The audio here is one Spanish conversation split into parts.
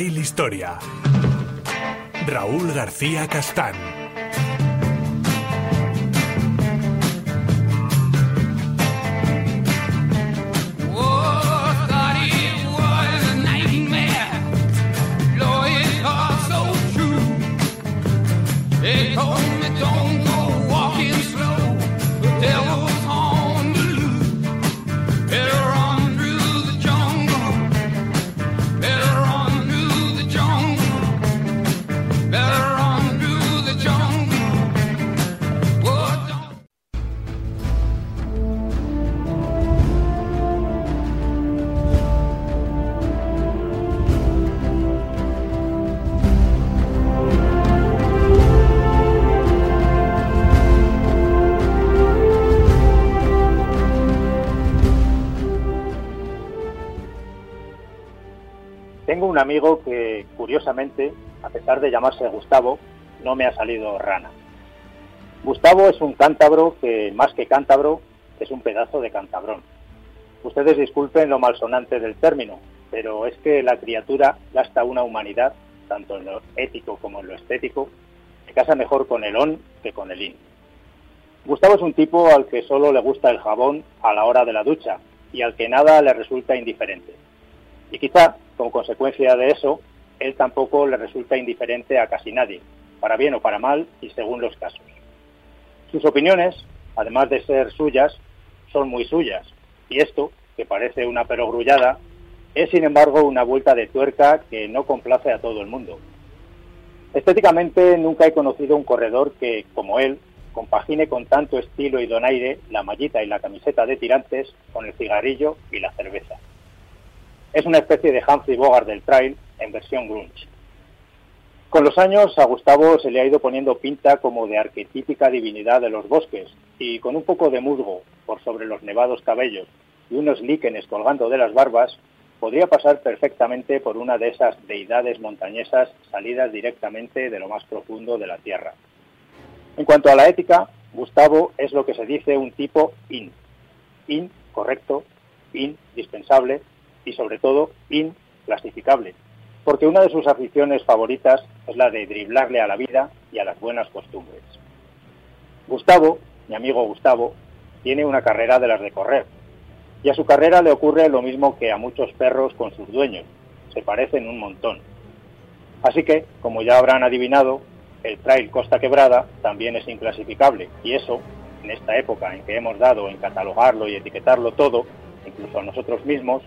Trail Historia. Raúl García Castán. Que, curiosamente, a pesar de llamarse Gustavo, no me ha salido rana. Gustavo es un cántabro que, más que cántabro, es un pedazo de cantabrón. Ustedes disculpen lo malsonante del término, pero es que la criatura gasta una humanidad, tanto en lo ético como en lo estético, que casa mejor con el on que con el in. Gustavo es un tipo al que solo le gusta el jabón a la hora de la ducha y al que nada le resulta indiferente. Y quizá, como consecuencia de eso, él tampoco le resulta indiferente a casi nadie, para bien o para mal y según los casos. Sus opiniones, además de ser suyas, son muy suyas, y esto, que parece una perogrullada, es sin embargo una vuelta de tuerca que no complace a todo el mundo. Estéticamente nunca he conocido un corredor que, como él, compagine con tanto estilo y donaire la mallita y la camiseta de tirantes con el cigarrillo y la cerveza. Es una especie de Humphrey Bogart del trail en versión grunge. Con los años a Gustavo se le ha ido poniendo pinta como de arquetípica divinidad de los bosques y con un poco de musgo por sobre los nevados cabellos y unos líquenes colgando de las barbas, podría pasar perfectamente por una de esas deidades montañesas salidas directamente de lo más profundo de la tierra. En cuanto a la ética, Gustavo es lo que se dice un tipo in. In, correcto, indispensable y sobre todo inclasificable, porque una de sus aficiones favoritas es la de driblarle a la vida y a las buenas costumbres. Gustavo, mi amigo Gustavo, tiene una carrera de las de correr, y a su carrera le ocurre lo mismo que a muchos perros con sus dueños, se parecen un montón. Así que, como ya habrán adivinado, el trail Costa Quebrada también es inclasificable, y eso, en esta época en que hemos dado en catalogarlo y etiquetarlo todo, incluso a nosotros mismos,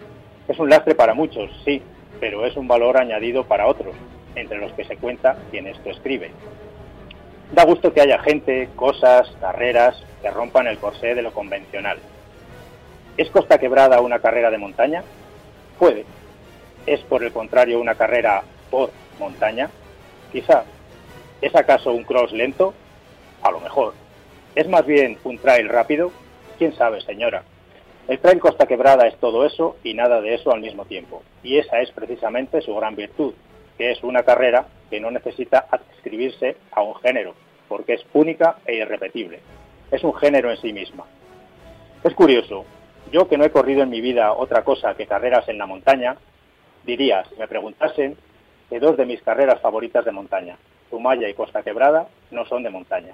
es un lastre para muchos, sí, pero es un valor añadido para otros, entre los que se cuenta quien esto escribe. Da gusto que haya gente, cosas, carreras que rompan el corsé de lo convencional. ¿Es Costa Quebrada una carrera de montaña? Puede. ¿Es por el contrario una carrera por montaña? Quizá. ¿Es acaso un cross lento? A lo mejor. ¿Es más bien un trail rápido? ¿Quién sabe, señora? El trail Costa Quebrada es todo eso y nada de eso al mismo tiempo. Y esa es precisamente su gran virtud, que es una carrera que no necesita adscribirse a un género, porque es única e irrepetible. Es un género en sí misma. Es curioso, yo que no he corrido en mi vida otra cosa que carreras en la montaña, diría, si me preguntasen, que dos de mis carreras favoritas de montaña, Zumaya y Costa Quebrada, no son de montaña.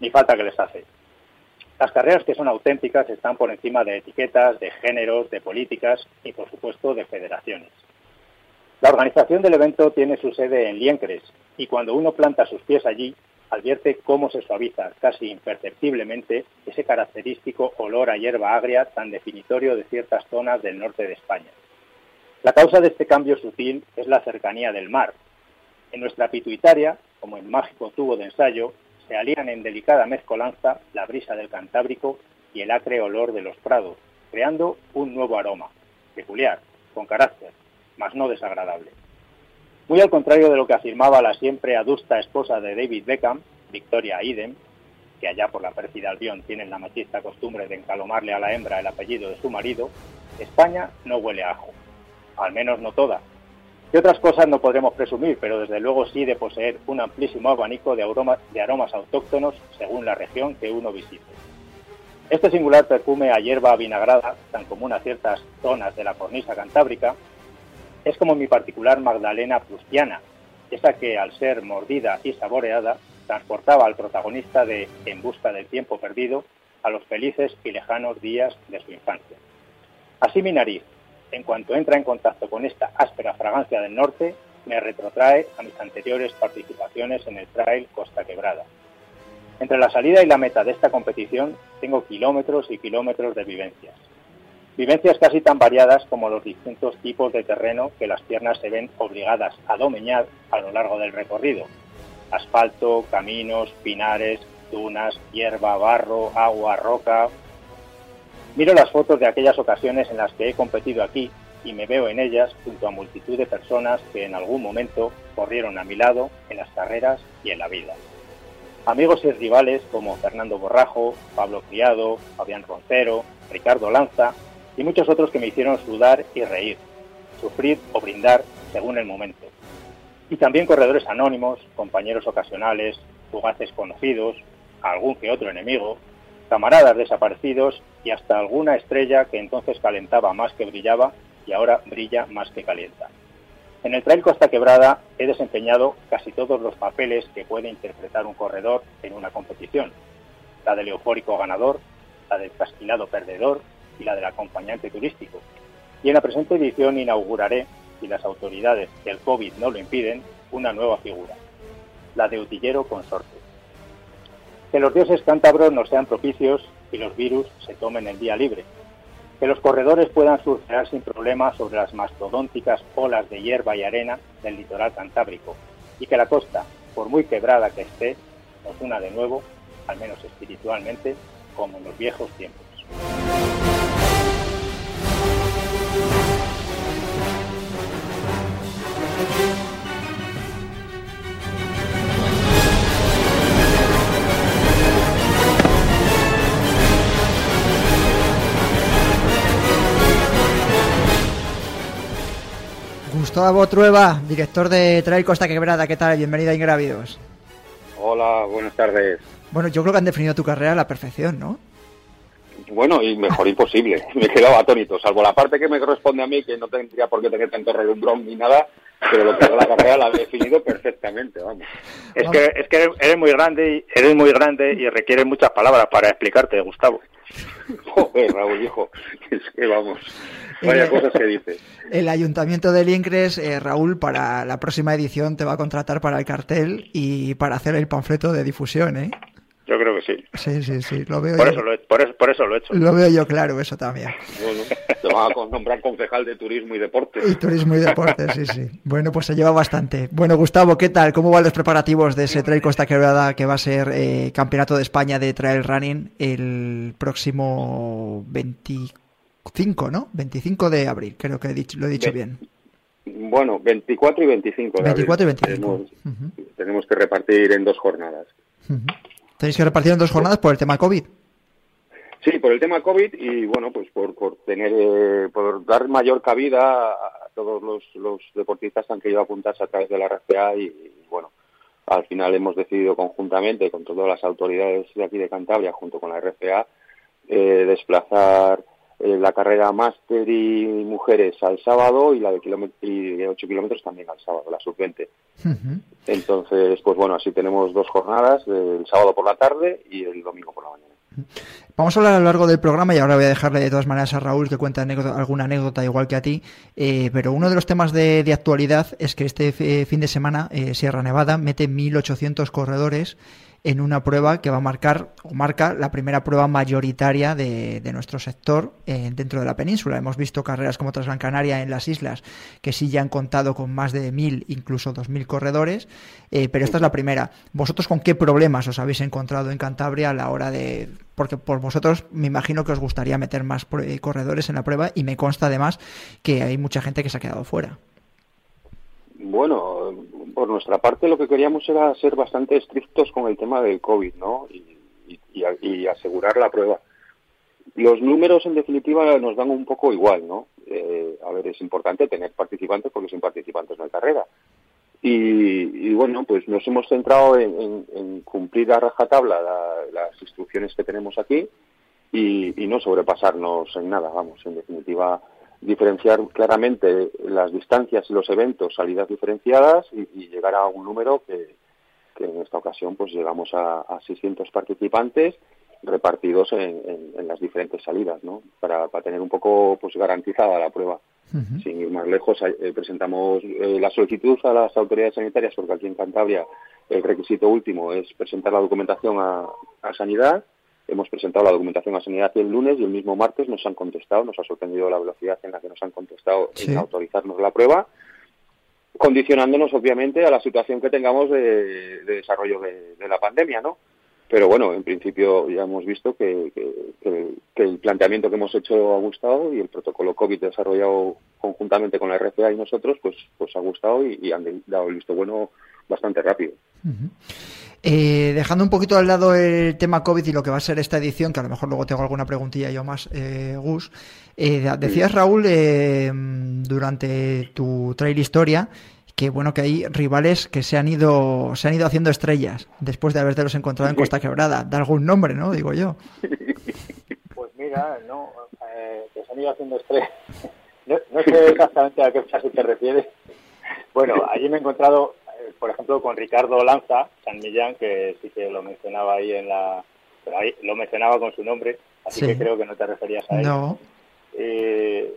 Ni falta que les hace. Las carreras que son auténticas están por encima de etiquetas, de géneros, de políticas y, por supuesto, de federaciones. La organización del evento tiene su sede en Liencres y cuando uno planta sus pies allí, advierte cómo se suaviza casi imperceptiblemente ese característico olor a hierba agria tan definitorio de ciertas zonas del norte de España. La causa de este cambio sutil es la cercanía del mar. En nuestra pituitaria, como en mágico tubo de ensayo, se alían en delicada mezcolanza la brisa del Cantábrico y el acre olor de los prados, creando un nuevo aroma, peculiar, con carácter, mas no desagradable. Muy al contrario de lo que afirmaba la siempre adusta esposa de David Beckham, Victoria Idem, que allá por la pérfida Albión tienen la machista costumbre de encalomarle a la hembra el apellido de su marido, España no huele ajo, al menos no toda, de otras cosas no podremos presumir, pero desde luego sí de poseer un amplísimo abanico de aromas, de aromas autóctonos según la región que uno visite. Este singular perfume a hierba vinagrada, tan común a ciertas zonas de la cornisa cantábrica, es como mi particular Magdalena prustiana, esa que al ser mordida y saboreada transportaba al protagonista de En busca del tiempo perdido a los felices y lejanos días de su infancia. Así mi nariz, en cuanto entra en contacto con esta áspera fragancia del norte, me retrotrae a mis anteriores participaciones en el Trail Costa Quebrada. Entre la salida y la meta de esta competición tengo kilómetros y kilómetros de vivencias. Vivencias casi tan variadas como los distintos tipos de terreno que las piernas se ven obligadas a domeñar a lo largo del recorrido. Asfalto, caminos, pinares, dunas, hierba, barro, agua, roca, Miro las fotos de aquellas ocasiones en las que he competido aquí y me veo en ellas junto a multitud de personas que en algún momento corrieron a mi lado en las carreras y en la vida. Amigos y rivales como Fernando Borrajo, Pablo Criado, Fabián Roncero, Ricardo Lanza y muchos otros que me hicieron sudar y reír, sufrir o brindar según el momento. Y también corredores anónimos, compañeros ocasionales, fugaces conocidos, algún que otro enemigo, camaradas desaparecidos y hasta alguna estrella que entonces calentaba más que brillaba y ahora brilla más que calienta. En el Trail Costa Quebrada he desempeñado casi todos los papeles que puede interpretar un corredor en una competición. La del eufórico ganador, la del casquilado perdedor y la del acompañante turístico. Y en la presente edición inauguraré, si las autoridades del COVID no lo impiden, una nueva figura, la de utillero consorte que los dioses cántabros nos sean propicios y los virus se tomen el día libre. Que los corredores puedan surfear sin problemas sobre las mastodónticas olas de hierba y arena del litoral cantábrico. Y que la costa, por muy quebrada que esté, nos una de nuevo, al menos espiritualmente, como en los viejos tiempos. Gustavo Trueba, director de Trail Costa Quebrada, ¿qué tal? Bienvenido a Ingrávidos. Hola, buenas tardes. Bueno, yo creo que han definido tu carrera a la perfección, ¿no? Bueno, y mejor imposible. Me he quedado atónito, salvo la parte que me corresponde a mí, que no tendría por qué tener tanto relumbrón ni nada, pero lo que es la carrera la he definido perfectamente, vamos. Es que, es que eres muy grande, y- eres muy grande y requiere muchas palabras para explicarte, Gustavo. Joder, Raúl, hijo, es que vamos, vaya cosas que dices. El Ayuntamiento de Liencres, eh, Raúl, para la próxima edición te va a contratar para el cartel y para hacer el panfleto de difusión, ¿eh? Yo creo que sí. Sí, sí, sí, lo veo, Por yo, eso lo he, por eso, por eso lo he hecho. lo veo yo claro, eso también. Bueno, te van a nombrar concejal de turismo y deporte. Y turismo y deportes, sí, sí. Bueno, pues se lleva bastante. Bueno, Gustavo, ¿qué tal? ¿Cómo van los preparativos de ese Trail Costa Quebrada que va a ser eh, Campeonato de España de Trail Running el próximo 25, ¿no? 25 de abril, creo que he dicho- lo he dicho bien. Bueno, 24 y 25. de 24 y abril. 25. Tenemos, tenemos que repartir en dos jornadas. Ujú. Tenéis que repartir en dos jornadas por el tema COVID. Sí, por el tema COVID y bueno, pues por, por tener, eh, por dar mayor cabida a todos los, deportistas que han querido apuntarse a través de la RFA y, bueno, al final hemos decidido conjuntamente con todas las autoridades de aquí de Cantabria, junto con la RFA, eh, desplazar eh, la carrera máster y mujeres al sábado y la de, y de 8 kilómetros también al sábado, la sub-20. Entonces, pues bueno, así tenemos dos jornadas, el sábado por la tarde y el domingo por la mañana. Vamos a hablar a lo largo del programa y ahora voy a dejarle de todas maneras a Raúl que cuente alguna anécdota igual que a ti. Eh, pero uno de los temas de, actualidad es que este fin de semana eh, Sierra Nevada mete 1.800 corredores en una prueba que va a marcar o marca la primera prueba mayoritaria de, nuestro sector eh, dentro de la península. Hemos visto carreras como Transgran Canaria en las islas que sí ya han contado con más de mil, incluso dos mil corredores, eh, pero esta es la primera. ¿Vosotros con qué problemas os habéis encontrado en Cantabria a la hora de porque por vosotros me imagino que os gustaría meter más eh, corredores en la prueba y me consta además que hay mucha gente que se ha quedado fuera. Bueno, por nuestra parte lo que queríamos era ser bastante estrictos con el tema del COVID, ¿no? Y, asegurar la prueba. Los números, en definitiva, nos dan un poco igual, ¿no? Eh, a ver, es importante tener participantes porque sin participantes no hay carrera. Y, bueno, pues nos hemos centrado en, cumplir a rajatabla las instrucciones que tenemos aquí y, y no sobrepasarnos en nada, vamos, en definitiva diferenciar claramente las distancias y los eventos, salidas diferenciadas y, llegar a un número que, en esta ocasión pues llegamos a, 600 participantes repartidos en, las diferentes salidas, ¿no? Para, tener un poco pues garantizada la prueba. Sin ir más lejos, eh, presentamos eh, la solicitud a las autoridades sanitarias porque aquí en Cantabria el requisito último es presentar la documentación a, a Sanidad Hemos presentado la documentación a Sanidad el lunes y el mismo martes nos han contestado, nos ha sorprendido la velocidad en la que nos han contestado en autorizarnos la prueba, condicionándonos obviamente a la situación que tengamos de, desarrollo de, la pandemia, ¿no? Pero bueno, en principio ya hemos visto que, el planteamiento que hemos hecho ha gustado y el protocolo COVID desarrollado conjuntamente con la RCA y nosotros, pues, pues ha gustado y, han dado el visto bueno bastante rápido. Eh, dejando un poquito al lado el tema COVID y lo que va a ser esta edición, que a lo mejor luego tengo alguna preguntilla yo más, eh, Gus. Eh, decías, Raúl, durante tu trail historia, que bueno que hay rivales que se han ido se han ido haciendo estrellas después de haberte los encontrado en Costa Quebrada. Da algún nombre, ¿no? Digo yo. Pues mira, no, que se han ido haciendo estrellas. No, sé exactamente a qué frase te refieres. Bueno, allí me he encontrado por ejemplo, con Ricardo Lanza, San Millán, que sí que lo mencionaba ahí en la... Pero ahí lo mencionaba con su nombre, así que creo que no te referías a él. No. Eh,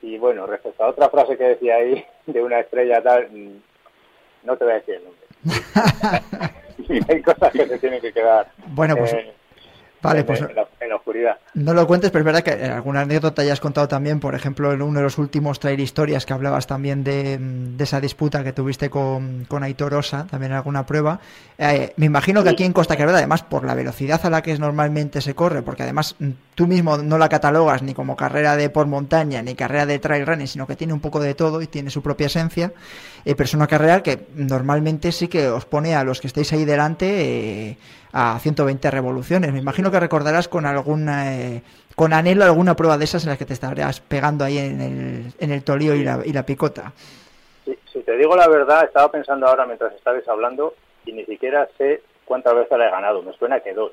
y bueno, respecto a otra frase que decía ahí, de una estrella tal, mm, no te voy a decir el nombre. Hay cosas que se tienen que quedar. Bueno, pues... Eh, Vale, pues en la, oscuridad. No lo cuentes, pero es verdad que alguna anécdota ya has contado también, por ejemplo, en uno de los últimos trail historias que hablabas también de, esa disputa que tuviste con, con Aitor Osa, también en alguna prueba. Eh, me imagino que aquí en Costa Quebrada, además por la velocidad a la que normalmente se corre, porque además mm, tú mismo no la catalogas ni como carrera de por montaña ni carrera de trail running, sino que tiene un poco de todo y tiene su propia esencia, eh, pero es una carrera que normalmente sí que os pone a los que estéis ahí delante. Eh, a 120 revoluciones. Me imagino que recordarás con alguna, eh, con anhelo alguna prueba de esas en las que te estarías pegando ahí en el, en el tolío y la, y la picota. si te digo la verdad, estaba pensando ahora mientras estabas hablando y ni siquiera sé cuántas veces la he ganado. Me suena que dos.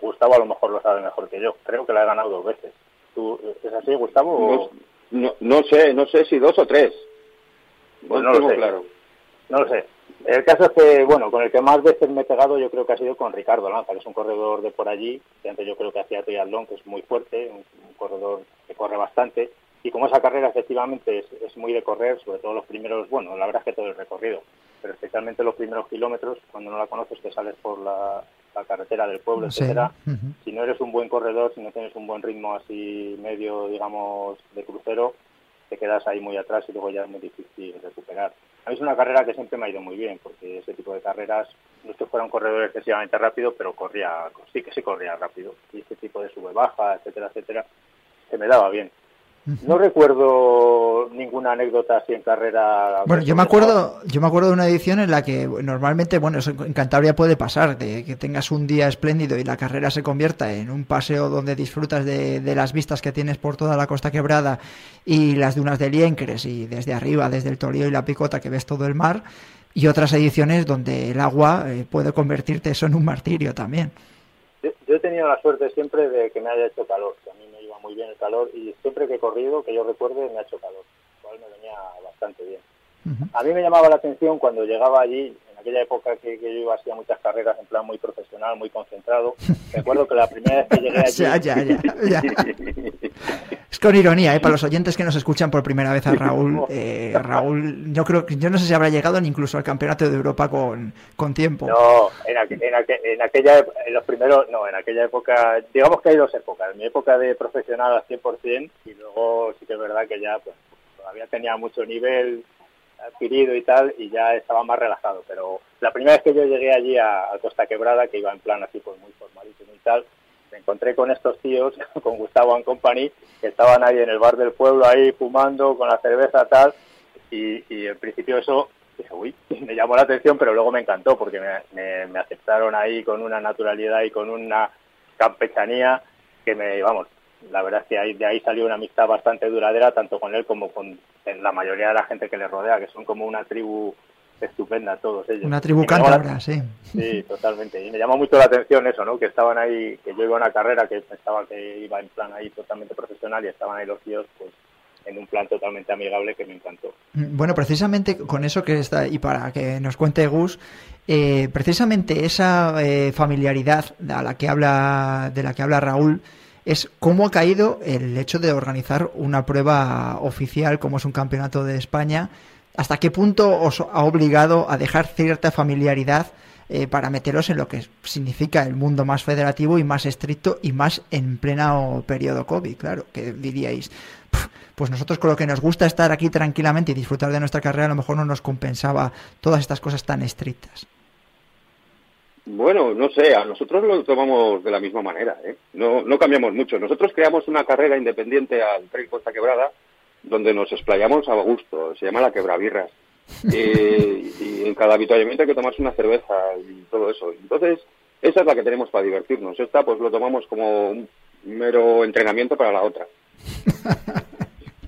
Gustavo a lo mejor lo sabe mejor que yo. Creo que la he ganado dos veces. ¿Tú, ¿Es así, Gustavo? No, no, sé, no sé si dos o tres. Pues no, lo sé. claro. No lo sé. El caso es que, bueno, con el que más veces me he pegado yo creo que ha sido con Ricardo Lanza, que es un corredor de por allí, que antes yo creo que hacía triatlón, que es muy fuerte, un, corredor que corre bastante, y como esa carrera efectivamente es, muy de correr, sobre todo los primeros, bueno, la verdad es que todo el recorrido, pero especialmente los primeros kilómetros, cuando no la conoces te sales por la, carretera del pueblo, etcétera. Si no eres un buen corredor, si no tienes un buen ritmo así medio, digamos, de crucero, te quedas ahí muy atrás y luego ya es muy difícil recuperar. A mí es una carrera que siempre me ha ido muy bien, porque ese tipo de carreras, no es que fuera un corredor excesivamente rápido, pero corría, sí que sí corría rápido. Y este tipo de sube-baja, etcétera, etcétera, se me daba bien. No recuerdo ninguna anécdota así en carrera. Bueno, yo me acuerdo, yo me acuerdo de una edición en la que normalmente, bueno, eso en Cantabria puede pasar, de que tengas un día espléndido y la carrera se convierta en un paseo donde disfrutas de, de las vistas que tienes por toda la Costa Quebrada y las dunas de Liencres y desde arriba, desde el Tolío y la Picota que ves todo el mar, y otras ediciones donde el agua eh, puede convertirte eso en un martirio también. Yo he tenido la suerte siempre de que me haya hecho calor, muy bien el calor y siempre que he corrido, que yo recuerde, me ha hecho calor, lo cual me venía bastante bien. A mí me llamaba la atención cuando llegaba allí, aquella época que, que yo iba hacía muchas carreras en plan muy profesional, muy concentrado. Recuerdo que la primera vez que llegué allí... Ya, ya, ya, ya. Es con ironía, ¿eh? para los oyentes que nos escuchan por primera vez a Raúl, eh, Raúl, yo creo que yo no sé si habrá llegado ni incluso al campeonato de Europa con, con tiempo. No, en, aqu- en, aqu- en aquella, en los primeros, no, en aquella época, digamos que hay dos épocas, mi época de profesional al 100% y luego sí que es verdad que ya pues todavía tenía mucho nivel adquirido y tal y ya estaba más relajado, pero la primera vez que yo llegué allí a, Costa Quebrada, que iba en plan así pues muy formalísimo y tal, me encontré con estos tíos, con Gustavo and Company, que estaban ahí en el bar del pueblo ahí fumando con la cerveza tal y, y en principio eso dije, uy, me llamó la atención, pero luego me encantó porque me, me- me aceptaron ahí con una naturalidad y con una campechanía que me, vamos, la verdad es que ahí, de ahí salió una amistad bastante duradera, tanto con él como con en la mayoría de la gente que le rodea, que son como una tribu estupenda todos ellos. Una tribu cántabra, sí. Sí, totalmente. Y me llamó mucho la atención eso, ¿no? Que estaban ahí, que yo iba a una carrera que pensaba que iba en plan ahí totalmente profesional y estaban ahí los tíos, pues, en un plan totalmente amigable que me encantó. Bueno, precisamente con eso que está, y para que nos cuente Gus, eh, precisamente esa eh, familiaridad a la que habla, de la que habla Raúl, es cómo ha caído el hecho de organizar una prueba oficial como es un campeonato de España, hasta qué punto os ha obligado a dejar cierta familiaridad eh, para meteros en lo que significa el mundo más federativo y más estricto y más en pleno periodo COVID, claro, que diríais, "Pf, pues nosotros con lo que nos gusta estar aquí tranquilamente y disfrutar de nuestra carrera a lo mejor no nos compensaba todas estas cosas tan estrictas. Bueno, no sé, a nosotros lo tomamos de la misma manera, ¿eh? No, no cambiamos mucho. Nosotros creamos una carrera independiente al Trail Costa Quebrada, donde nos explayamos a gusto, se llama la Quebrabirras. Eh, y en cada avituallamiento hay que tomarse una cerveza y todo eso. Entonces, esa es la que tenemos para divertirnos. Esta pues lo tomamos como un mero entrenamiento para la otra.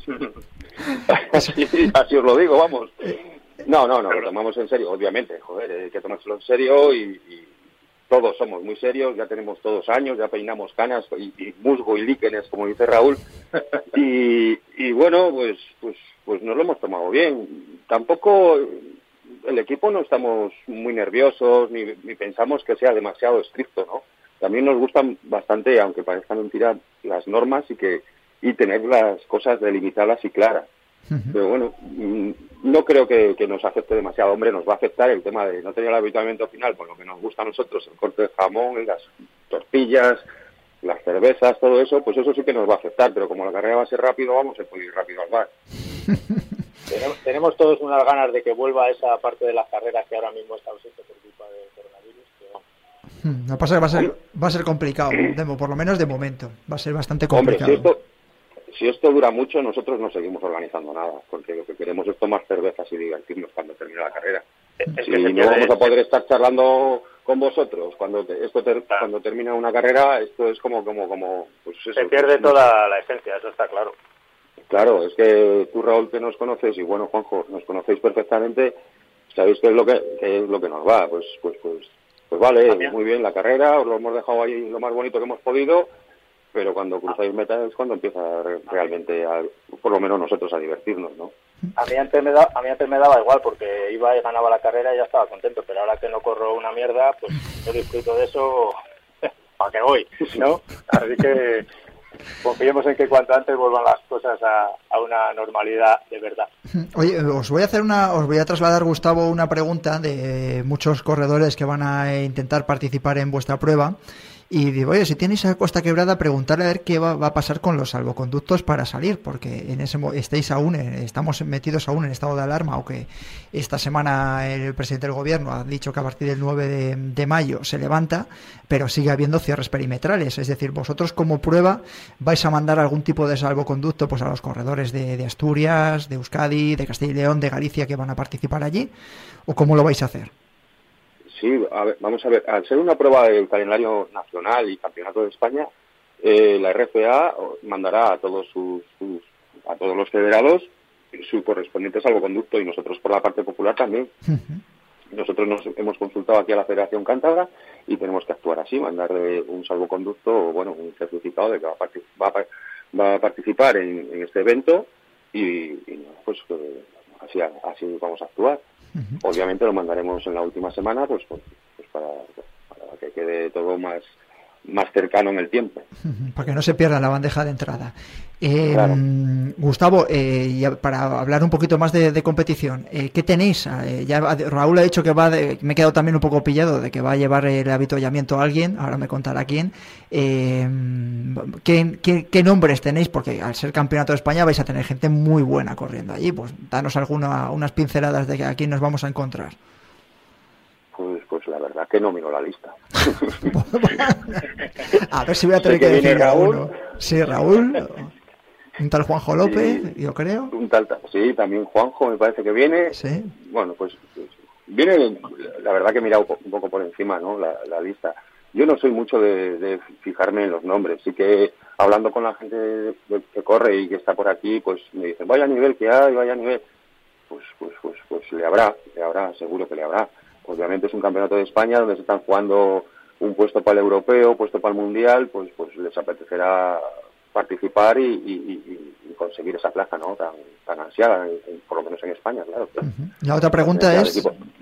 así, así os lo digo, vamos. No, no, no, lo tomamos en serio, obviamente, joder, hay que tomárselo en serio y, y todos somos muy serios, ya tenemos todos años, ya peinamos canas y, y musgo y líquenes, como dice Raúl, y, y bueno, pues, pues, pues nos lo hemos tomado bien. Tampoco el equipo no estamos muy nerviosos ni, ni pensamos que sea demasiado estricto, ¿no? También nos gustan bastante, aunque parezca mentira, las normas y que y tener las cosas delimitadas y claras. Pero bueno, no creo que, que nos afecte demasiado. Hombre, nos va a afectar el tema de no tener el habituamiento final, por lo que nos gusta a nosotros, el corte de jamón, las tortillas, las cervezas, todo eso, pues eso sí que nos va a afectar. Pero como la carrera va a ser rápido, vamos a poder ir rápido al bar. Tenemos, tenemos todos unas ganas de que vuelva esa parte de las carreras que ahora mismo está ausente por culpa del coronavirus. vamos. Hmm, No pasa que va a ser, va a ser complicado, de- por lo menos de momento. Va a ser bastante Hombre, complicado. si esto, si esto dura mucho, nosotros no seguimos organizando nada, porque lo que queremos es tomar cervezas y divertirnos cuando termine la carrera. Es Si que se no vamos a poder estar charlando con vosotros cuando te- esto ter- cuando termina una carrera, esto es como como como pues eso, se pierde toda la esencia, eso está claro. Claro, es que tú Raúl que nos conoces y bueno Juanjo nos conocéis perfectamente, sabéis qué es lo que qué es lo que nos va, pues pues pues pues vale, También. muy bien la carrera, os lo hemos dejado ahí lo más bonito que hemos podido, pero cuando cruzáis meta es cuando empieza re- realmente a, por lo menos nosotros a divertirnos, ¿no? A mí antes me da, a mí antes me daba igual porque iba y ganaba la carrera y ya estaba contento, pero ahora que no corro una mierda, pues yo disfruto de eso para que voy, ¿no? Así que confiemos en que cuanto antes vuelvan las cosas a, a una normalidad de verdad. Oye, os voy a hacer una, os voy a trasladar, Gustavo, una pregunta de muchos corredores que van a intentar participar en vuestra prueba. Y digo, oye, si tenéis a Costa Quebrada, preguntarle a ver qué va, a pasar con los salvoconductos para salir, porque en ese estáis aún, estamos metidos aún en estado de alarma, aunque esta semana el presidente del gobierno ha dicho que a partir del 9 de, mayo se levanta, pero sigue habiendo cierres perimetrales. Es decir, vosotros como prueba vais a mandar algún tipo de salvoconducto pues a los corredores de Asturias, de Euskadi, de Castilla y León, de Galicia que van a participar allí, o cómo lo vais a hacer. Sí, a ver, vamos a ver, al ser una prueba del calendario nacional y campeonato de España, eh, la RFA mandará a todos sus, sus- a todos los federados su correspondiente salvoconducto y nosotros por la parte popular también. Nosotros nos hemos consultado aquí a la Federación Cántabra y tenemos que actuar así, mandarle un salvoconducto o bueno, un certificado de que va a, va a va a participar en, en este evento y, y, pues eh, así, así vamos a actuar. Obviamente lo mandaremos en la última semana pues, pues, pues para, para que quede todo más, más cercano en el tiempo. para que no se pierda la bandeja de entrada. Eh, Claro. mm, Gustavo, eh, para hablar un poquito más de, de competición, eh, ¿qué tenéis? Eh, ya Raúl ha dicho que va, de- me he quedado también un poco pillado de que va a llevar el avituallamiento a alguien, ahora me contará quién. Eh, ¿qué, qué, qué nombres tenéis? Porque al ser campeonato de España vais a tener gente muy buena corriendo allí, pues danos alguna, unas pinceladas de a quién nos vamos a encontrar. Pues, pues verdad que no miro la lista. A ver si voy a tener que que, decir a Raúl. uno. Sí, Raúl, un tal Juanjo López, Sí. yo creo. Un tal, sí, también Juanjo me parece que viene. Sí. Bueno, pues, pues, viene, la verdad que he mirado un po- un poco por encima, ¿no? La, la lista. Yo no soy mucho de, de fijarme en los nombres, sí que hablando con la gente que corre y que está por aquí, pues me dicen, vaya nivel que hay, vaya nivel. Pues, pues, pues, pues le habrá, le habrá, seguro que le habrá. Obviamente es un campeonato de España donde se están jugando un puesto para el europeo, puesto para el mundial, pues, pues les apetecerá participar y, y- y- y conseguir esa plaza, ¿no? Tan, tan ansiada, por lo menos en España, claro. La otra pregunta es,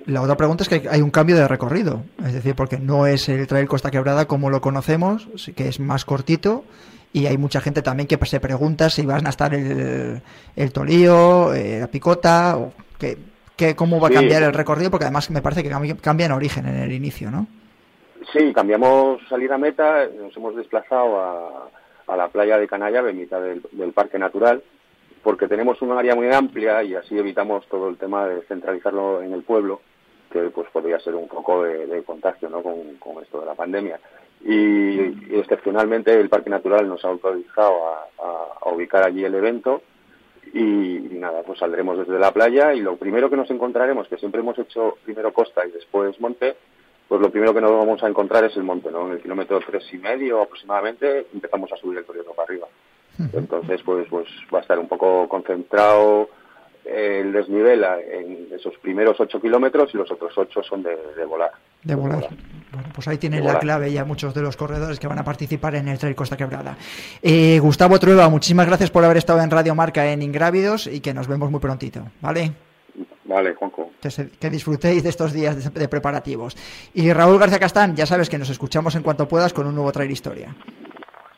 la otra pregunta es que hay un cambio de recorrido, es decir, porque no es el Trail Costa Quebrada como lo conocemos, que es más cortito y hay mucha gente también que se pregunta si van a estar el, el Tolío, eh, la Picota, o que, que cómo va a Sí. cambiar el recorrido, porque además me parece que cambia, cambia en origen en el inicio, ¿no? Sí, cambiamos salida meta, nos hemos desplazado a, a la playa de Canallave, en mitad del, del parque natural, porque tenemos un área muy amplia y así evitamos todo el tema de centralizarlo en el pueblo, que pues podría ser un foco de, de contagio ¿no? con, con esto de la pandemia. Y, y excepcionalmente el parque natural nos ha autorizado a, a- a ubicar allí el evento y, y nada, pues saldremos desde la playa y lo primero que nos encontraremos, que siempre hemos hecho primero costa y después monte, pues lo primero que nos vamos a encontrar es el monte, ¿no? En el kilómetro tres y medio aproximadamente empezamos a subir el corriendo para arriba. Entonces, pues, pues va a estar un poco concentrado el desnivel en esos primeros ocho kilómetros y los otros ocho son de, de volar. De volar. Bueno, pues ahí tienen la clave ya muchos de los corredores que van a participar en el Trail Costa Quebrada. Eh, Gustavo Trueba, muchísimas gracias por haber estado en Radio Marca en Ingrávidos y que nos vemos muy prontito, ¿vale? Vale, Juanjo. Que, se- que disfrutéis de estos días de, de preparativos. Y Raúl García Castán, ya sabes que nos escuchamos en cuanto puedas con un nuevo Trail Historia.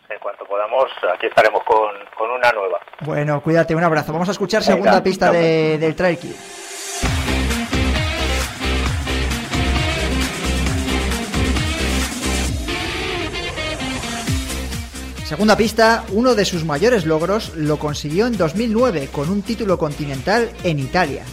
En cuanto podamos, aquí estaremos con, con una nueva. Bueno, cuídate, un abrazo. Vamos a escuchar Venga, segunda pista de- del Trail Kid. Segunda pista, uno de sus mayores logros lo consiguió en 2009 con un título continental en Italia.